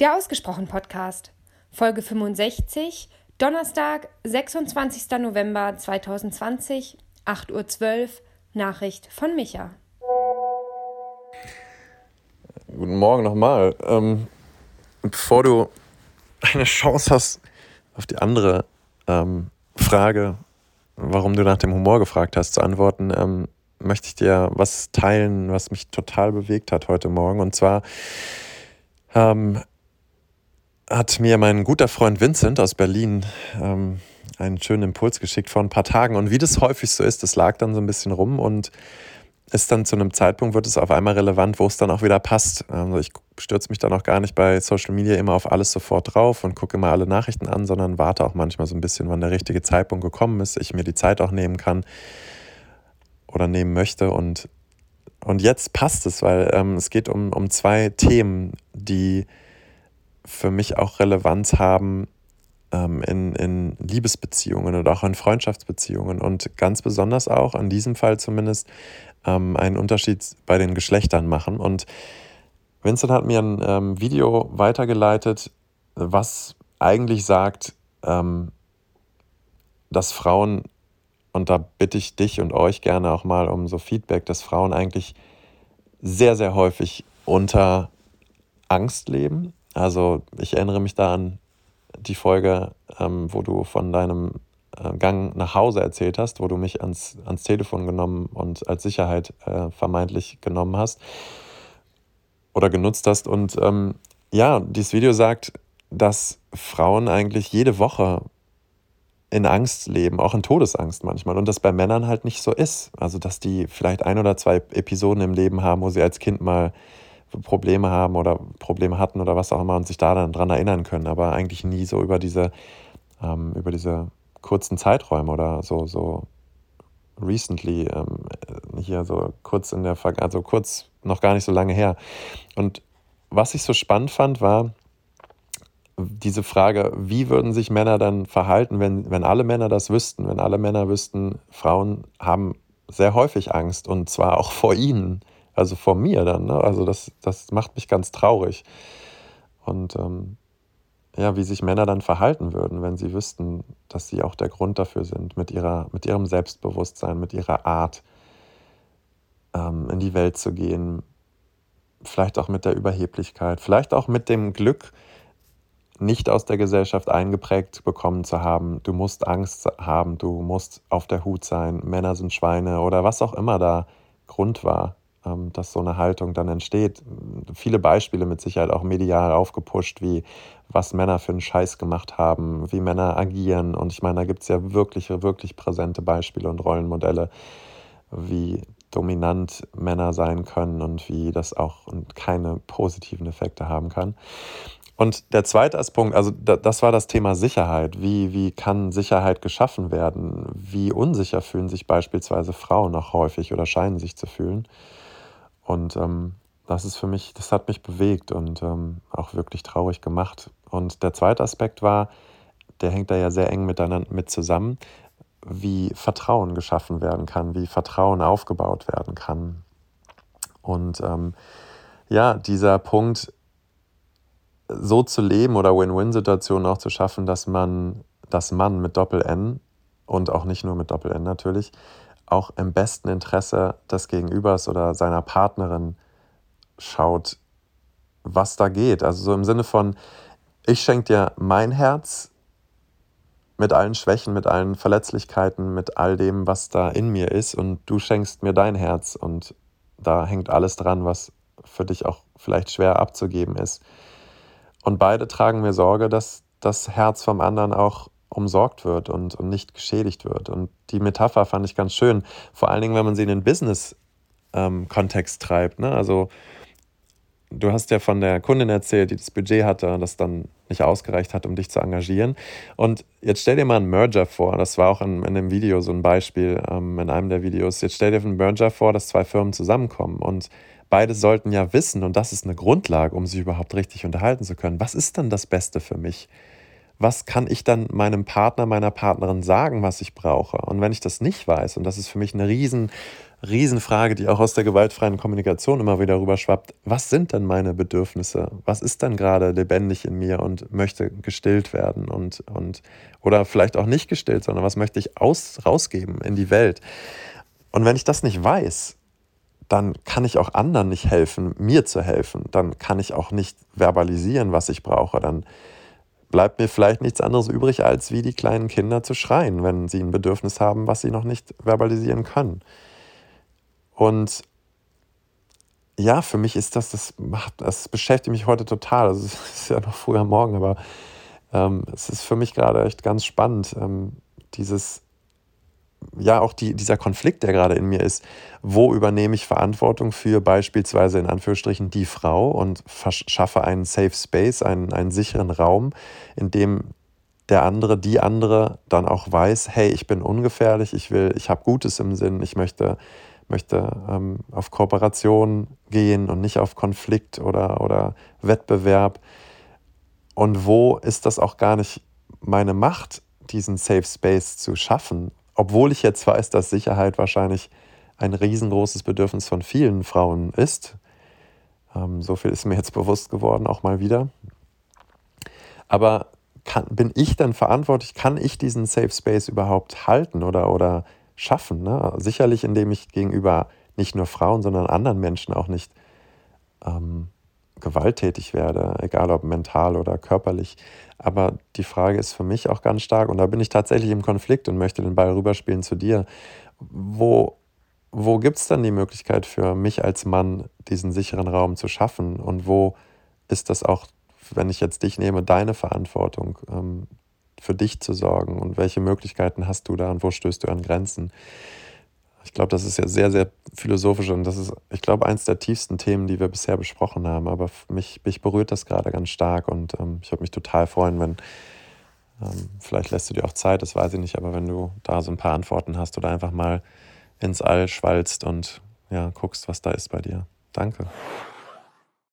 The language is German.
Der Ausgesprochen Podcast, Folge 65, Donnerstag, 26. November 2020, 8.12 Uhr, Nachricht von Micha. Guten Morgen nochmal. Ähm, bevor du eine Chance hast auf die andere ähm, Frage, warum du nach dem Humor gefragt hast, zu antworten, ähm, möchte ich dir was teilen, was mich total bewegt hat heute Morgen. Und zwar ähm, hat mir mein guter Freund Vincent aus Berlin ähm, einen schönen Impuls geschickt vor ein paar Tagen. Und wie das häufig so ist, das lag dann so ein bisschen rum und ist dann zu einem Zeitpunkt, wird es auf einmal relevant, wo es dann auch wieder passt. Also ich stürze mich dann auch gar nicht bei Social Media immer auf alles sofort drauf und gucke immer alle Nachrichten an, sondern warte auch manchmal so ein bisschen, wann der richtige Zeitpunkt gekommen ist, ich mir die Zeit auch nehmen kann oder nehmen möchte. Und, und jetzt passt es, weil ähm, es geht um, um zwei Themen, die für mich auch Relevanz haben ähm, in, in Liebesbeziehungen oder auch in Freundschaftsbeziehungen und ganz besonders auch, in diesem Fall zumindest, ähm, einen Unterschied bei den Geschlechtern machen. Und Vincent hat mir ein ähm, Video weitergeleitet, was eigentlich sagt, ähm, dass Frauen, und da bitte ich dich und euch gerne auch mal um so Feedback, dass Frauen eigentlich sehr, sehr häufig unter Angst leben. Also ich erinnere mich da an die Folge, ähm, wo du von deinem äh, Gang nach Hause erzählt hast, wo du mich ans, ans Telefon genommen und als Sicherheit äh, vermeintlich genommen hast oder genutzt hast. Und ähm, ja, dieses Video sagt, dass Frauen eigentlich jede Woche in Angst leben, auch in Todesangst manchmal. Und das bei Männern halt nicht so ist. Also, dass die vielleicht ein oder zwei Episoden im Leben haben, wo sie als Kind mal Probleme haben oder Probleme hatten oder was auch immer und sich da dann dran erinnern können, aber eigentlich nie so über diese, ähm, über diese kurzen Zeiträume oder so, so recently, ähm, hier so kurz in der Vergangenheit, also kurz noch gar nicht so lange her. Und was ich so spannend fand, war diese Frage, wie würden sich Männer dann verhalten, wenn, wenn alle Männer das wüssten, wenn alle Männer wüssten, Frauen haben sehr häufig Angst und zwar auch vor ihnen, also vor mir dann. Ne? Also das, das macht mich ganz traurig. Und ähm, ja, wie sich Männer dann verhalten würden, wenn sie wüssten, dass sie auch der Grund dafür sind, mit, ihrer, mit ihrem Selbstbewusstsein, mit ihrer Art ähm, in die Welt zu gehen, vielleicht auch mit der Überheblichkeit, vielleicht auch mit dem Glück, nicht aus der Gesellschaft eingeprägt bekommen zu haben, du musst Angst haben, du musst auf der Hut sein, Männer sind Schweine oder was auch immer da Grund war. Ähm, dass so eine Haltung dann entsteht. Viele Beispiele mit Sicherheit auch medial aufgepusht, wie was Männer für einen Scheiß gemacht haben, wie Männer agieren. Und ich meine, da gibt es ja wirklich, wirklich präsente Beispiele und Rollenmodelle, wie dominant Männer sein können und wie das auch keine positiven Effekte haben kann. Und der zweite Aspekt, also das war das Thema Sicherheit. Wie, wie kann Sicherheit geschaffen werden? Wie unsicher fühlen sich beispielsweise Frauen auch häufig oder scheinen sich zu fühlen? Und ähm, das ist für mich, das hat mich bewegt und ähm, auch wirklich traurig gemacht. Und der zweite Aspekt war, der hängt da ja sehr eng miteinander mit zusammen, wie Vertrauen geschaffen werden kann, wie Vertrauen aufgebaut werden kann. Und ähm, ja, dieser Punkt, so zu leben oder Win-Win-Situationen auch zu schaffen, dass man, dass man mit Doppel-N und auch nicht nur mit Doppel-N natürlich, auch im besten Interesse des Gegenübers oder seiner Partnerin schaut, was da geht. Also so im Sinne von, ich schenke dir mein Herz mit allen Schwächen, mit allen Verletzlichkeiten, mit all dem, was da in mir ist und du schenkst mir dein Herz und da hängt alles dran, was für dich auch vielleicht schwer abzugeben ist. Und beide tragen mir Sorge, dass das Herz vom anderen auch umsorgt wird und, und nicht geschädigt wird. Und die Metapher fand ich ganz schön, vor allen Dingen, wenn man sie in den Business-Kontext ähm, treibt. Ne? Also du hast ja von der Kundin erzählt, die das Budget hatte das dann nicht ausgereicht hat, um dich zu engagieren. Und jetzt stell dir mal einen Merger vor, das war auch in, in dem Video so ein Beispiel, ähm, in einem der Videos. Jetzt stell dir einen Merger vor, dass zwei Firmen zusammenkommen und beide sollten ja wissen, und das ist eine Grundlage, um sich überhaupt richtig unterhalten zu können, was ist denn das Beste für mich? Was kann ich dann meinem Partner, meiner Partnerin sagen, was ich brauche? Und wenn ich das nicht weiß, und das ist für mich eine riesen Riesenfrage, die auch aus der gewaltfreien Kommunikation immer wieder rüberschwappt. Was sind denn meine Bedürfnisse? Was ist denn gerade lebendig in mir und möchte gestillt werden und, und oder vielleicht auch nicht gestillt, sondern was möchte ich aus, rausgeben in die Welt? Und wenn ich das nicht weiß, dann kann ich auch anderen nicht helfen, mir zu helfen. Dann kann ich auch nicht verbalisieren, was ich brauche. Dann bleibt mir vielleicht nichts anderes übrig, als wie die kleinen Kinder zu schreien, wenn sie ein Bedürfnis haben, was sie noch nicht verbalisieren können. Und ja, für mich ist das, das macht, das beschäftigt mich heute total. Also es ist ja noch früher Morgen, aber ähm, es ist für mich gerade echt ganz spannend, ähm, dieses ja auch die, dieser Konflikt, der gerade in mir ist, wo übernehme ich Verantwortung für beispielsweise in Anführungsstrichen die Frau und schaffe einen Safe Space, einen, einen sicheren Raum, in dem der andere, die andere dann auch weiß, hey, ich bin ungefährlich, ich will, ich habe Gutes im Sinn, ich möchte, möchte ähm, auf Kooperation gehen und nicht auf Konflikt oder, oder Wettbewerb. Und wo ist das auch gar nicht meine Macht, diesen Safe Space zu schaffen, obwohl ich jetzt weiß, dass Sicherheit wahrscheinlich ein riesengroßes Bedürfnis von vielen Frauen ist. Ähm, so viel ist mir jetzt bewusst geworden, auch mal wieder. Aber kann, bin ich dann verantwortlich? Kann ich diesen Safe Space überhaupt halten oder, oder schaffen? Ne? Sicherlich, indem ich gegenüber nicht nur Frauen, sondern anderen Menschen auch nicht ähm, gewalttätig werde, egal ob mental oder körperlich. Aber die Frage ist für mich auch ganz stark, und da bin ich tatsächlich im Konflikt und möchte den Ball rüberspielen zu dir. Wo, wo gibt es dann die Möglichkeit für mich als Mann, diesen sicheren Raum zu schaffen? Und wo ist das auch, wenn ich jetzt dich nehme, deine Verantwortung, ähm, für dich zu sorgen? Und welche Möglichkeiten hast du da und wo stößt du an Grenzen? Ich glaube, das ist ja sehr, sehr philosophisch und das ist, ich glaube, eins der tiefsten Themen, die wir bisher besprochen haben. Aber mich, mich berührt das gerade ganz stark und ähm, ich würde mich total freuen, wenn, ähm, vielleicht lässt du dir auch Zeit, das weiß ich nicht, aber wenn du da so ein paar Antworten hast oder einfach mal ins All schwalzt und ja, guckst, was da ist bei dir. Danke.